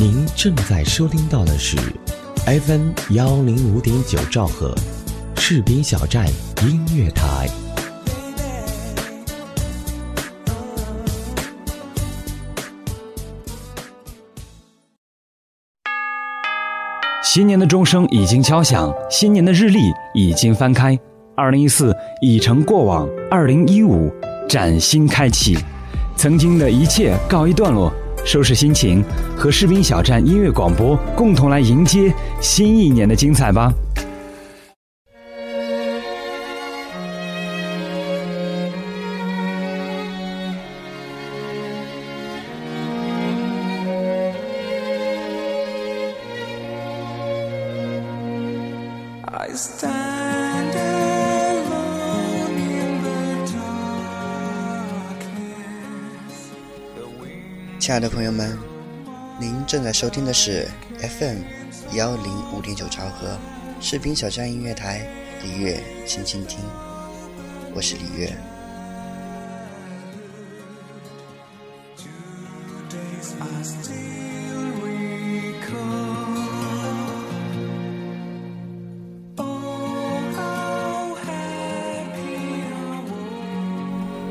您正在收听到的是 FM 幺零五点九兆赫，士兵小站音乐台。新年的钟声已经敲响，新年的日历已经翻开，二零一四已成过往，二零一五崭新开启，曾经的一切告一段落。收拾心情，和士兵小站音乐广播共同来迎接新一年的精彩吧。亲爱的朋友们，您正在收听的是 FM 幺零五点九兆赫士兵小站音乐台，李月轻轻听，我是李月。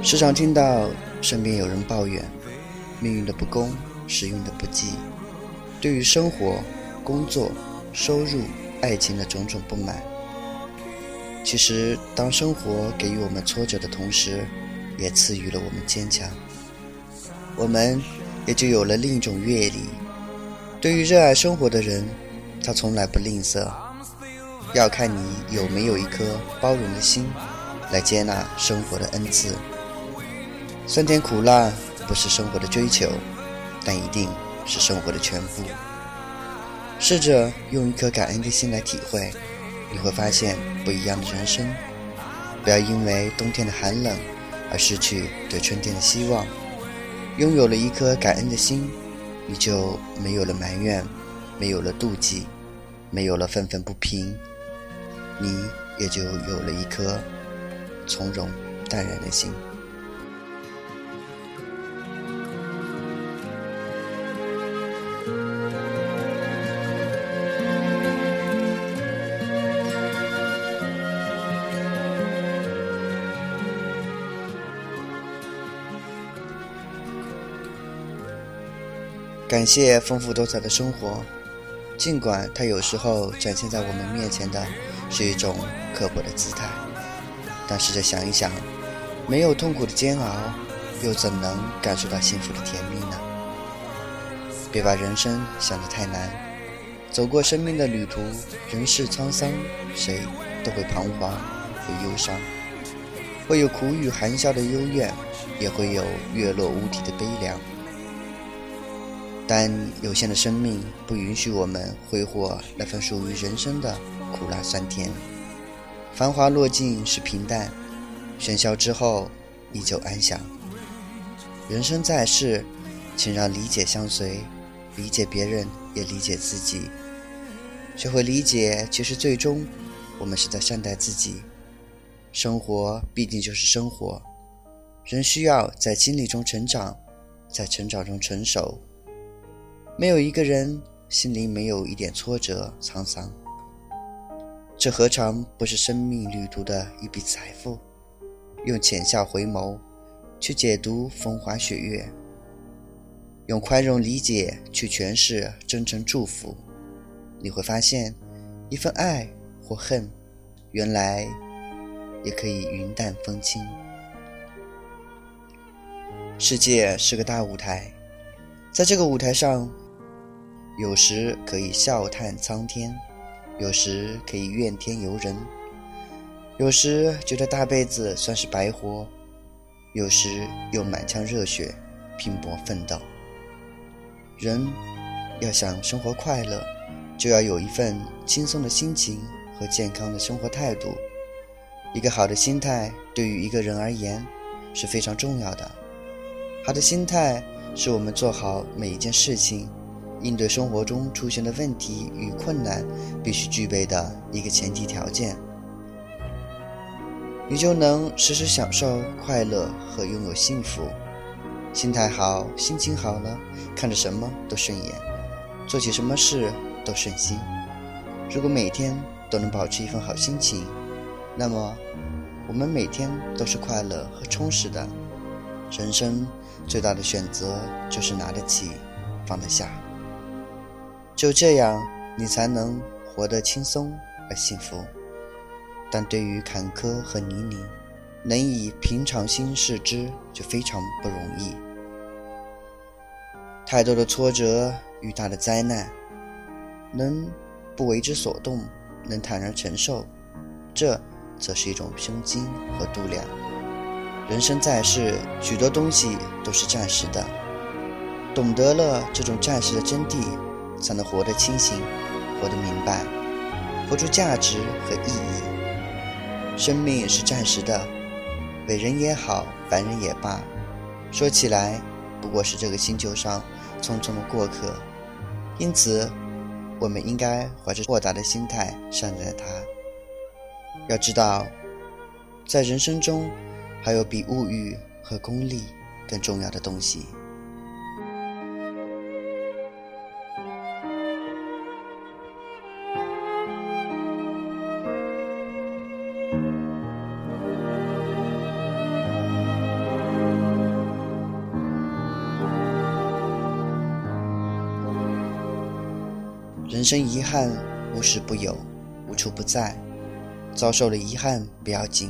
时常听到身边有人抱怨。命运的不公，时运的不济，对于生活、工作、收入、爱情的种种不满。其实，当生活给予我们挫折的同时，也赐予了我们坚强，我们也就有了另一种阅历。对于热爱生活的人，他从来不吝啬，要看你有没有一颗包容的心，来接纳生活的恩赐。酸甜苦辣。不是生活的追求，但一定是生活的全部。试着用一颗感恩的心来体会，你会发现不一样的人生。不要因为冬天的寒冷而失去对春天的希望。拥有了一颗感恩的心，你就没有了埋怨，没有了妒忌，没有了愤愤不平，你也就有了一颗从容淡然的心。感谢丰富多彩的生活，尽管它有时候展现在我们面前的是一种刻薄的姿态，但试着想一想，没有痛苦的煎熬，又怎能感受到幸福的甜蜜呢？别把人生想得太难，走过生命的旅途，人世沧桑，谁都会彷徨，会忧伤，会有苦雨寒笑的幽怨，也会有月落乌啼的悲凉。但有限的生命不允许我们挥霍那份属于人生的苦辣酸甜。繁华落尽是平淡，喧嚣之后依旧安详。人生在世，请让理解相随，理解别人也理解自己。学会理解，其实最终我们是在善待自己。生活毕竟就是生活，人需要在经历中成长，在成长中成熟。没有一个人心里没有一点挫折沧桑，这何尝不是生命旅途的一笔财富？用浅笑回眸去解读风花雪月，用宽容理解去诠释真诚祝福，你会发现，一份爱或恨，原来也可以云淡风轻。世界是个大舞台，在这个舞台上。有时可以笑叹苍天，有时可以怨天尤人，有时觉得大辈子算是白活，有时又满腔热血拼搏奋斗。人要想生活快乐，就要有一份轻松的心情和健康的生活态度。一个好的心态对于一个人而言是非常重要的。好的心态是我们做好每一件事情。应对生活中出现的问题与困难，必须具备的一个前提条件，你就能时时享受快乐和拥有幸福。心态好，心情好了，看着什么都顺眼。做起什么事都顺心。如果每天都能保持一份好心情，那么我们每天都是快乐和充实的。人生最大的选择就是拿得起，放得下。就这样，你才能活得轻松而幸福。但对于坎坷和泥泞，能以平常心视之，就非常不容易。太多的挫折与大的灾难，能不为之所动，能坦然承受，这则是一种胸襟和度量。人生在世，许多东西都是暂时的。懂得了这种暂时的真谛，才能活得清醒，活得明白，活出价值和意义。生命是暂时的，伟人也好，凡人也罢，说起来不过是这个星球上匆匆的过客。因此，我们应该怀着豁达的心态善待它。要知道，在人生中。还有比物欲和功利更重要的东西。生遗憾无时不有，无处不在。遭受了遗憾不要紧，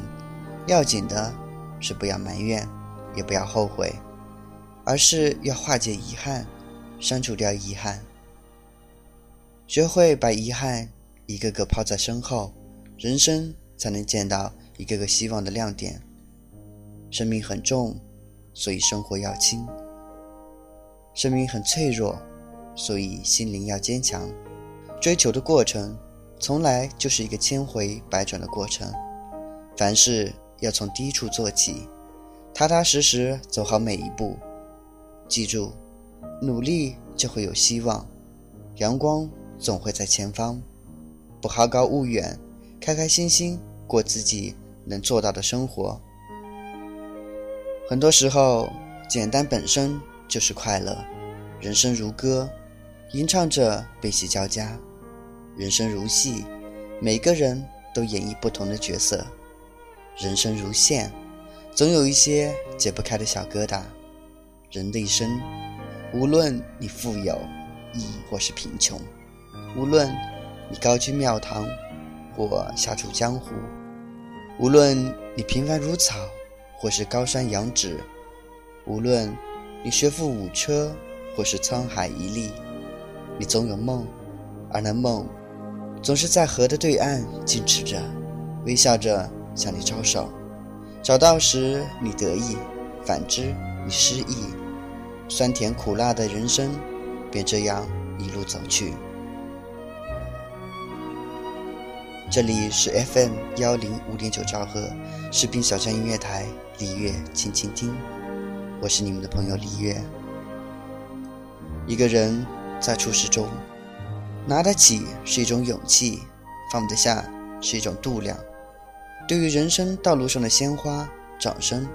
要紧的。是不要埋怨，也不要后悔，而是要化解遗憾，删除掉遗憾，学会把遗憾一个个抛在身后，人生才能见到一个个希望的亮点。生命很重，所以生活要轻；生命很脆弱，所以心灵要坚强。追求的过程，从来就是一个千回百转的过程，凡事。要从低处做起，踏踏实实走好每一步。记住，努力就会有希望，阳光总会在前方。不好高骛远，开开心心过自己能做到的生活。很多时候，简单本身就是快乐。人生如歌，吟唱着悲喜交加；人生如戏，每个人都演绎不同的角色。人生如线，总有一些解不开的小疙瘩。人的一生，无论你富有，亦或是贫穷；无论你高居庙堂，或下处江湖；无论你平凡如草，或是高山仰止；无论你学富五车，或是沧海一粟，你总有梦，而那梦，总是在河的对岸静止着，微笑着。向你招手，找到时你得意，反之你失意，酸甜苦辣的人生便这样一路走去。这里是 FM 幺零五点九兆赫士兵小站音乐台，李月轻轻听，我是你们的朋友李月。一个人在处事中，拿得起是一种勇气，放得下是一种度量。对于人生道路上的鲜花、掌声，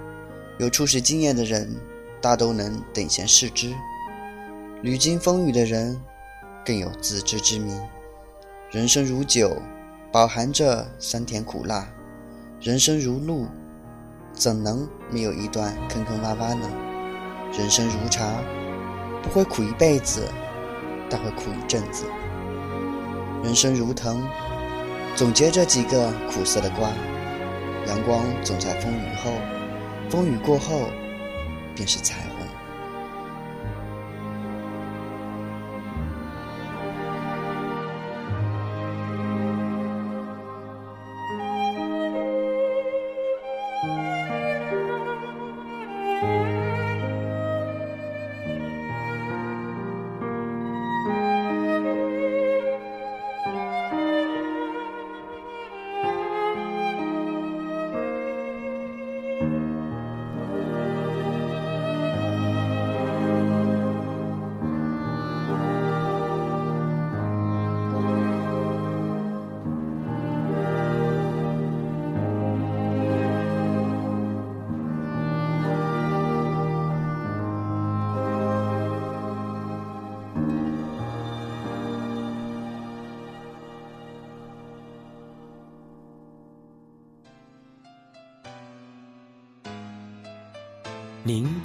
有处事经验的人大都能等闲视之；屡经风雨的人更有自知之明。人生如酒，饱含着酸甜苦辣；人生如路，怎能没有一段坑坑洼洼呢？人生如茶，不会苦一辈子，但会苦一阵子；人生如藤，总结着几个苦涩的瓜。阳光总在风雨后，风雨过后，便是彩虹。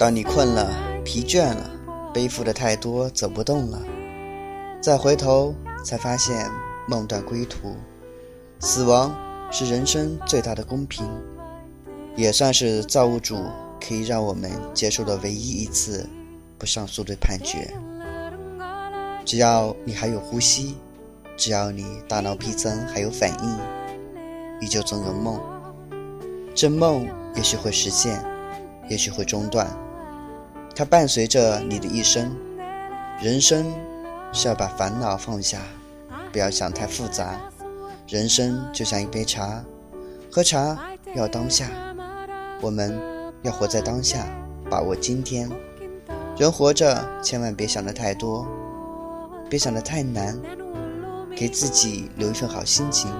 当你困了、疲倦了、背负的太多、走不动了，再回头，才发现梦断归途。死亡是人生最大的公平，也算是造物主可以让我们接受的唯一一次不上诉的判决。只要你还有呼吸，只要你大脑皮层还有反应，你就总有梦。这梦也许会实现，也许会中断。它伴随着你的一生，人生是要把烦恼放下，不要想太复杂。人生就像一杯茶，喝茶要当下，我们要活在当下，把握今天。人活着，千万别想的太多，别想的太难，给自己留一份好心情，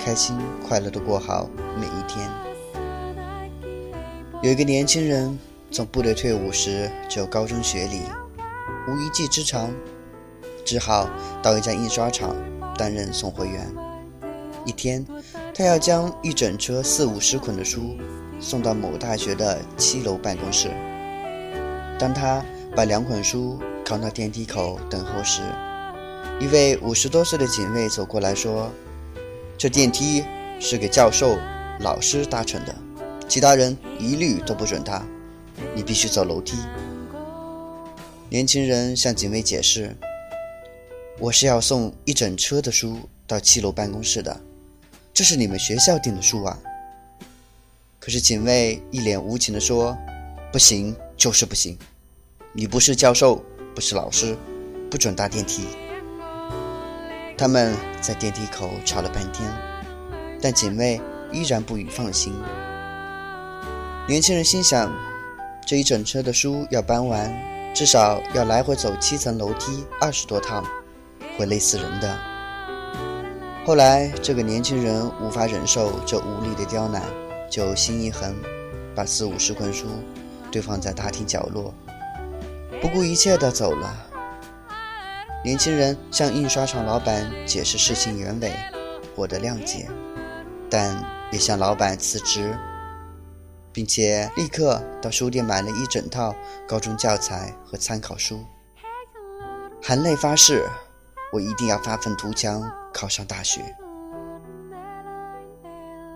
开心快乐的过好每一天。有一个年轻人。从部队退伍时就高中学历，无一技之长，只好到一家印刷厂担任送货员。一天，他要将一整车四五十捆的书送到某大学的七楼办公室。当他把两捆书扛到电梯口等候时，一位五十多岁的警卫走过来说：“这电梯是给教授、老师搭乘的，其他人一律都不准搭。”你必须走楼梯。年轻人向警卫解释：“我是要送一整车的书到七楼办公室的，这是你们学校订的书啊。”可是警卫一脸无情地说：“不行，就是不行。你不是教授，不是老师，不准搭电梯。”他们在电梯口吵了半天，但警卫依然不予放心。年轻人心想。这一整车的书要搬完，至少要来回走七层楼梯二十多趟，会累死人的。后来，这个年轻人无法忍受这无力的刁难，就心一横，把四五十捆书堆放在大厅角落，不顾一切地走了。年轻人向印刷厂老板解释事情原委，获得谅解，但也向老板辞职。并且立刻到书店买了一整套高中教材和参考书，含泪发誓：我一定要发愤图强，考上大学。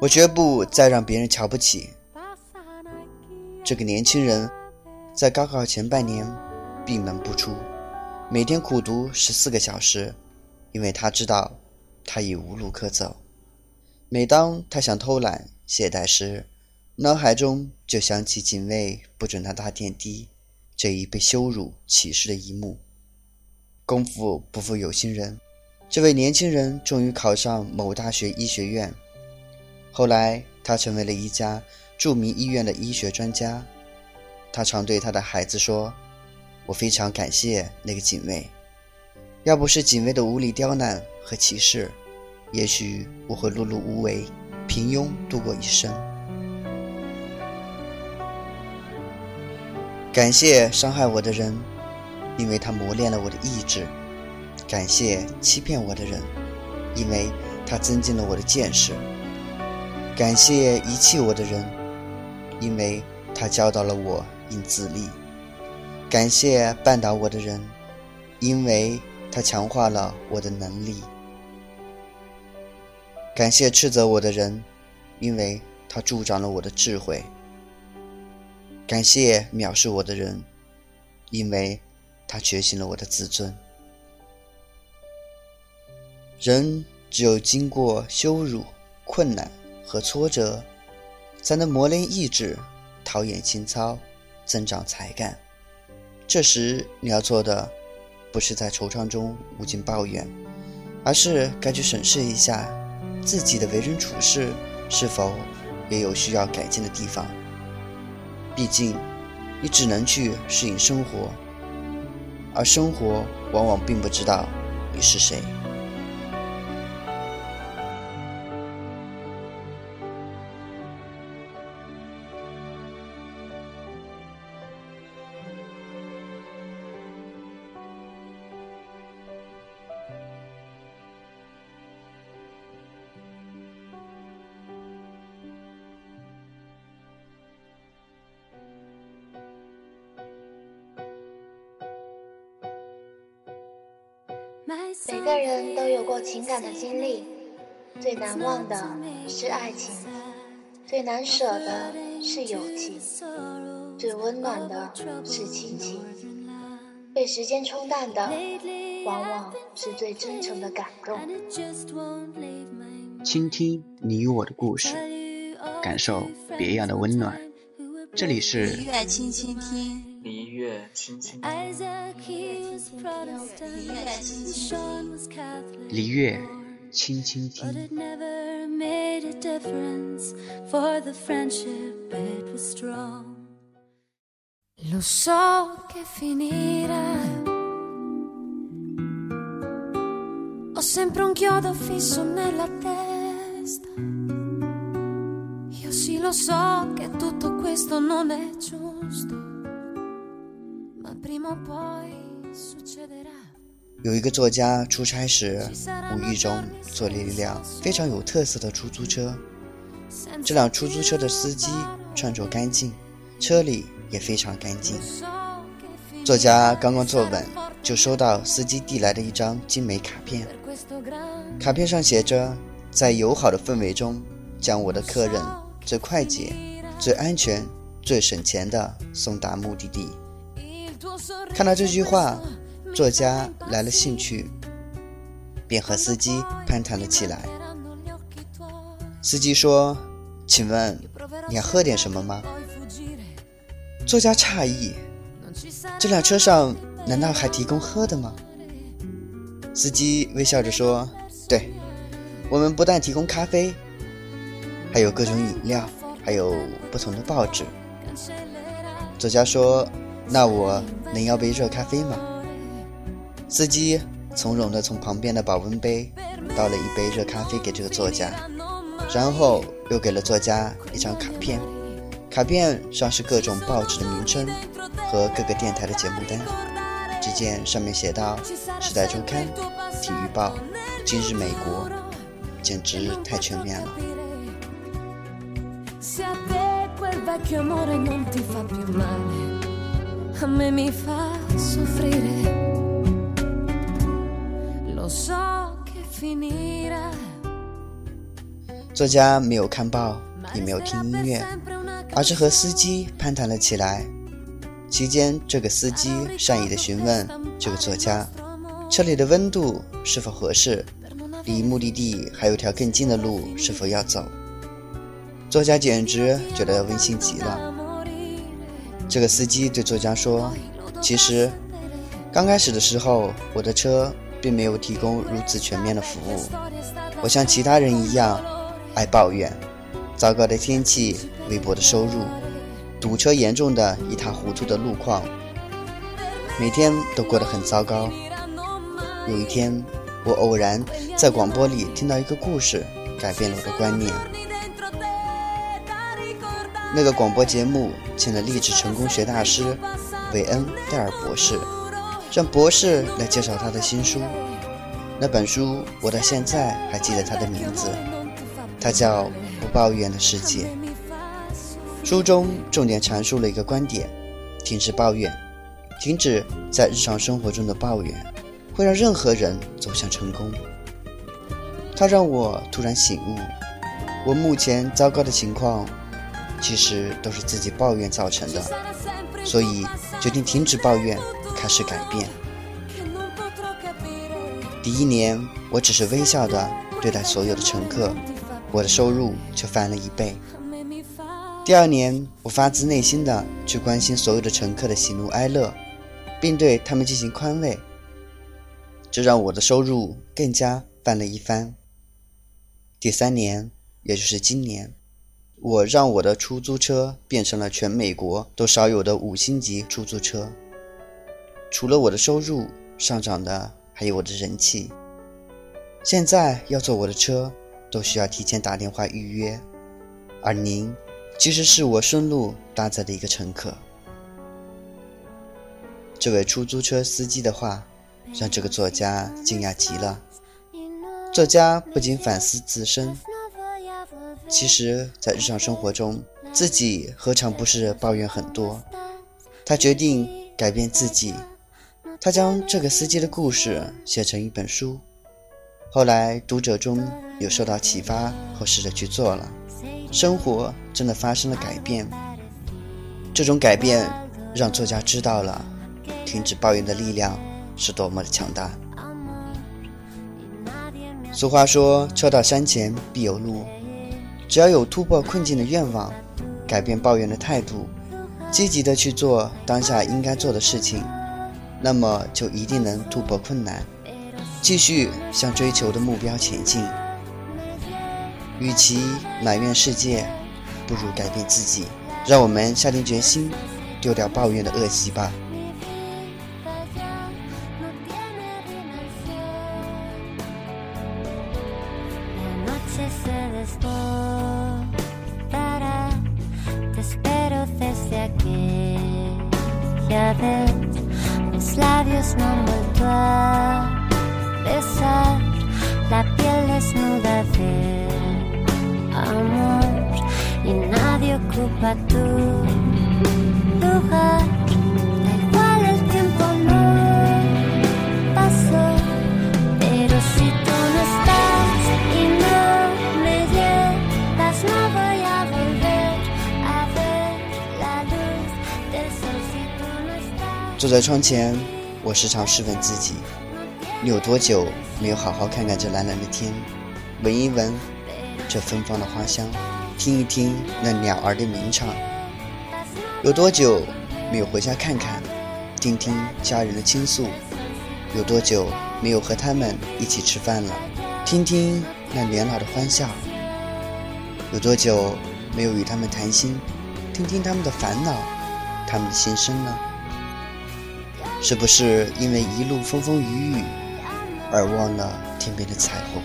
我绝不再让别人瞧不起。这个年轻人，在高考前半年闭门不出，每天苦读十四个小时，因为他知道他已无路可走。每当他想偷懒懈怠时，脑海中就想起警卫不准他搭电梯这一被羞辱歧视的一幕。功夫不负有心人，这位年轻人终于考上某大学医学院。后来，他成为了一家著名医院的医学专家。他常对他的孩子说：“我非常感谢那个警卫，要不是警卫的无理刁难和歧视，也许我会碌碌无为、平庸度过一生。”感谢伤害我的人，因为他磨练了我的意志；感谢欺骗我的人，因为他增进了我的见识；感谢遗弃我的人，因为他教导了我应自立；感谢绊倒我的人，因为他强化了我的能力；感谢斥责我的人，因为他助长了我的智慧；感谢藐视我的人，因为他觉醒了我的自尊。人只有经过羞辱、困难和挫折，才能磨练意志、陶冶情操、增长才干。这时你要做的，不是在惆怅中无尽抱怨，而是该去审视一下自己的为人处事是否也有需要改进的地方。毕竟，你只能去适应生活，而生活往往并不知道你是谁。难忘的是爱情，最难舍的是友情，最温暖的是亲情。被时间冲淡的，往往是最真诚的感动。倾听你与我的故事，感受别样的温暖。这里是璃月轻轻听。璃月轻轻听，璃月轻轻听。Lo so che finirà. Ho sempre un chiodo fisso nella testa. Io sì lo so che tutto questo non è giusto. Ma prima o poi succederà. 有一个作家出差时，无意中坐了一辆非常有特色的出租车。这辆出租车的司机穿着干净，车里也非常干净。作家刚刚坐稳，就收到司机递来的一张精美卡片。卡片上写着：“在友好的氛围中，将我的客人最快捷、最安全、最省钱的送达目的地。”看到这句话，作家来了兴趣，便和司机攀谈了起来。司机说：“请问你要喝点什么吗？”作家诧异：“这辆车上难道还提供喝的吗？”司机微笑着说：“对，我们不但提供咖啡，还有各种饮料，还有不同的报纸。”作家说：“那我能要杯热咖啡吗？”司机从容地从旁边的保温杯倒了一杯热咖啡给这个作家，然后又给了作家一张卡片。卡片上是各种报纸的名称和各个电台的节目单。只见上面写道：《时代周刊》、《体育报》、《今日美国》，简直太全面了。作家没有看报，也没有听音乐，而是和司机攀谈了起来。期间，这个司机善意地询问这个作家，车里的温度是否合适，离目的地还有条更近的路是否要走。作家简直觉得温馨极了。这个司机对作家说：“其实，刚开始的时候，我的车并没有提供如此全面的服务。我像其他人一样，爱抱怨糟糕的天气、微薄的收入。”堵车严重的一塌糊涂的路况，每天都过得很糟糕。有一天，我偶然在广播里听到一个故事，改变了我的观念。那个广播节目请了励志成功学大师韦恩·戴尔博士，让博士来介绍他的新书。那本书我到现在还记得他的名字，它叫《不抱怨的世界。书中重点阐述了一个观点：停止抱怨，停止在日常生活中的抱怨，会让任何人走向成功。它让我突然醒悟，我目前糟糕的情况，其实都是自己抱怨造成的，所以决定停止抱怨，开始改变。第一年，我只是微笑的对待所有的乘客，我的收入就翻了一倍。第二年，我发自内心的去关心所有的乘客的喜怒哀乐，并对他们进行宽慰，这让我的收入更加翻了一番。第三年，也就是今年，我让我的出租车变成了全美国都少有的五星级出租车。除了我的收入上涨的。还有我的人气，现在要坐我的车都需要提前打电话预约，而您其实是我顺路搭载的一个乘客。这位出租车司机的话让这个作家惊讶极了。作家不仅反思自身，其实，在日常生活中，自己何尝不是抱怨很多？他决定改变自己。他将这个司机的故事写成一本书，后来读者中有受到启发后试着去做了，生活真的发生了改变。这种改变让作家知道了停止抱怨的力量是多么的强大。俗话说：“车到山前必有路。”只要有突破困境的愿望，改变抱怨的态度，积极的去做当下应该做的事情。那么就一定能突破困难，继续向追求的目标前进。与其埋怨世界，不如改变自己。让我们下定决心，丢掉抱怨的恶习吧。坐在窗前。我时常试问自己：你有多久没有好好看看这蓝蓝的天，闻一闻这芬芳的花香，听一听那鸟儿的鸣唱？有多久没有回家看看，听听家人的倾诉？有多久没有和他们一起吃饭了，听听那年老的欢笑？有多久没有与他们谈心，听听他们的烦恼，他们的心声呢？是不是因为一路风风雨雨而忘了天边的彩虹？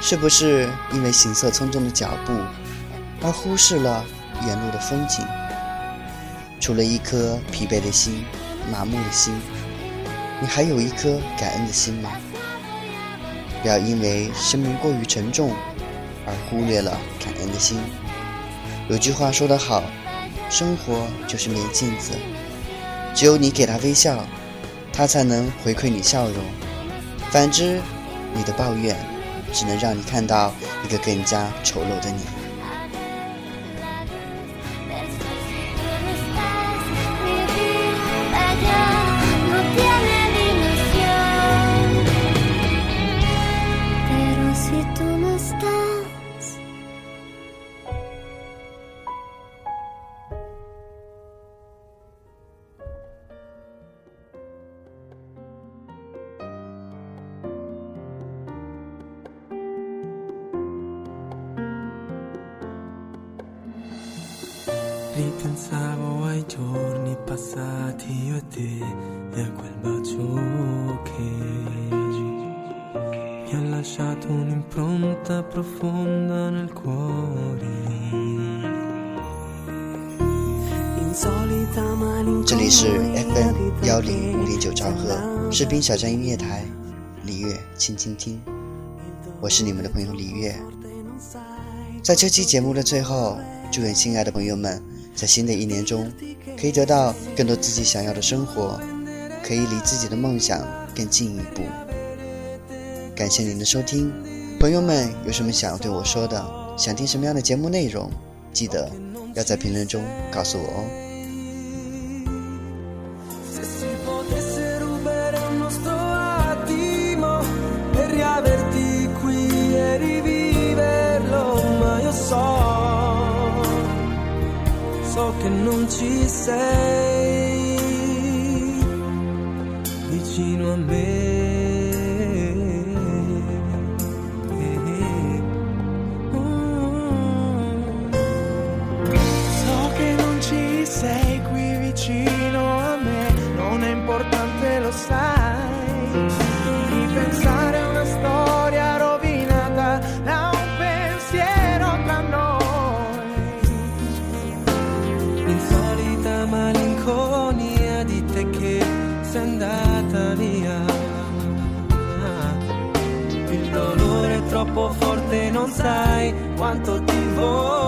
是不是因为行色匆匆的脚步而忽视了沿路的风景？除了一颗疲惫的心、麻木的心，你还有一颗感恩的心吗？不要因为生命过于沉重而忽略了感恩的心。有句话说得好，生活就是面镜子。只有你给他微笑，他才能回馈你笑容。反之，你的抱怨只能让你看到一个更加丑陋的你。Ripensavo ai giorni passati io e te e a quel bacio che mi ha lasciato un'impronta profonda nel cuore 这里是 FM 幺零五点九兆赫士兵小站音乐台，李月轻轻听，我是你们的朋友李月。在这期节目的最后，祝愿亲爱的朋友们在新的一年中可以得到更多自己想要的生活，可以离自己的梦想更近一步。感谢您的收听，朋友们有什么想要对我说的，想听什么样的节目内容，记得要在评论中告诉我哦。to say? Non sai quanto ti vorrei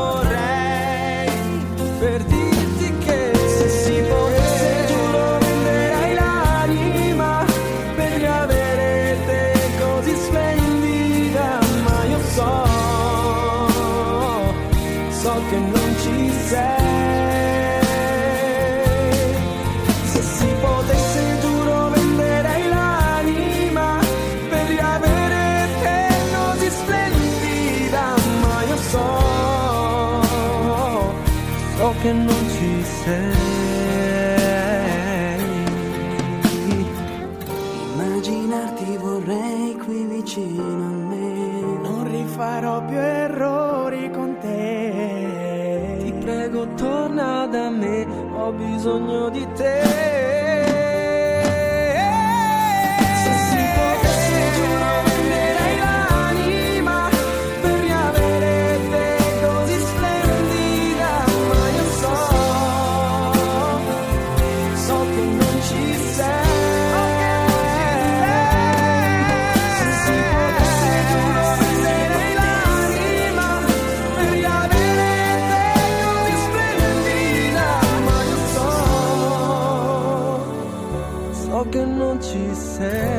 bisogno di te. say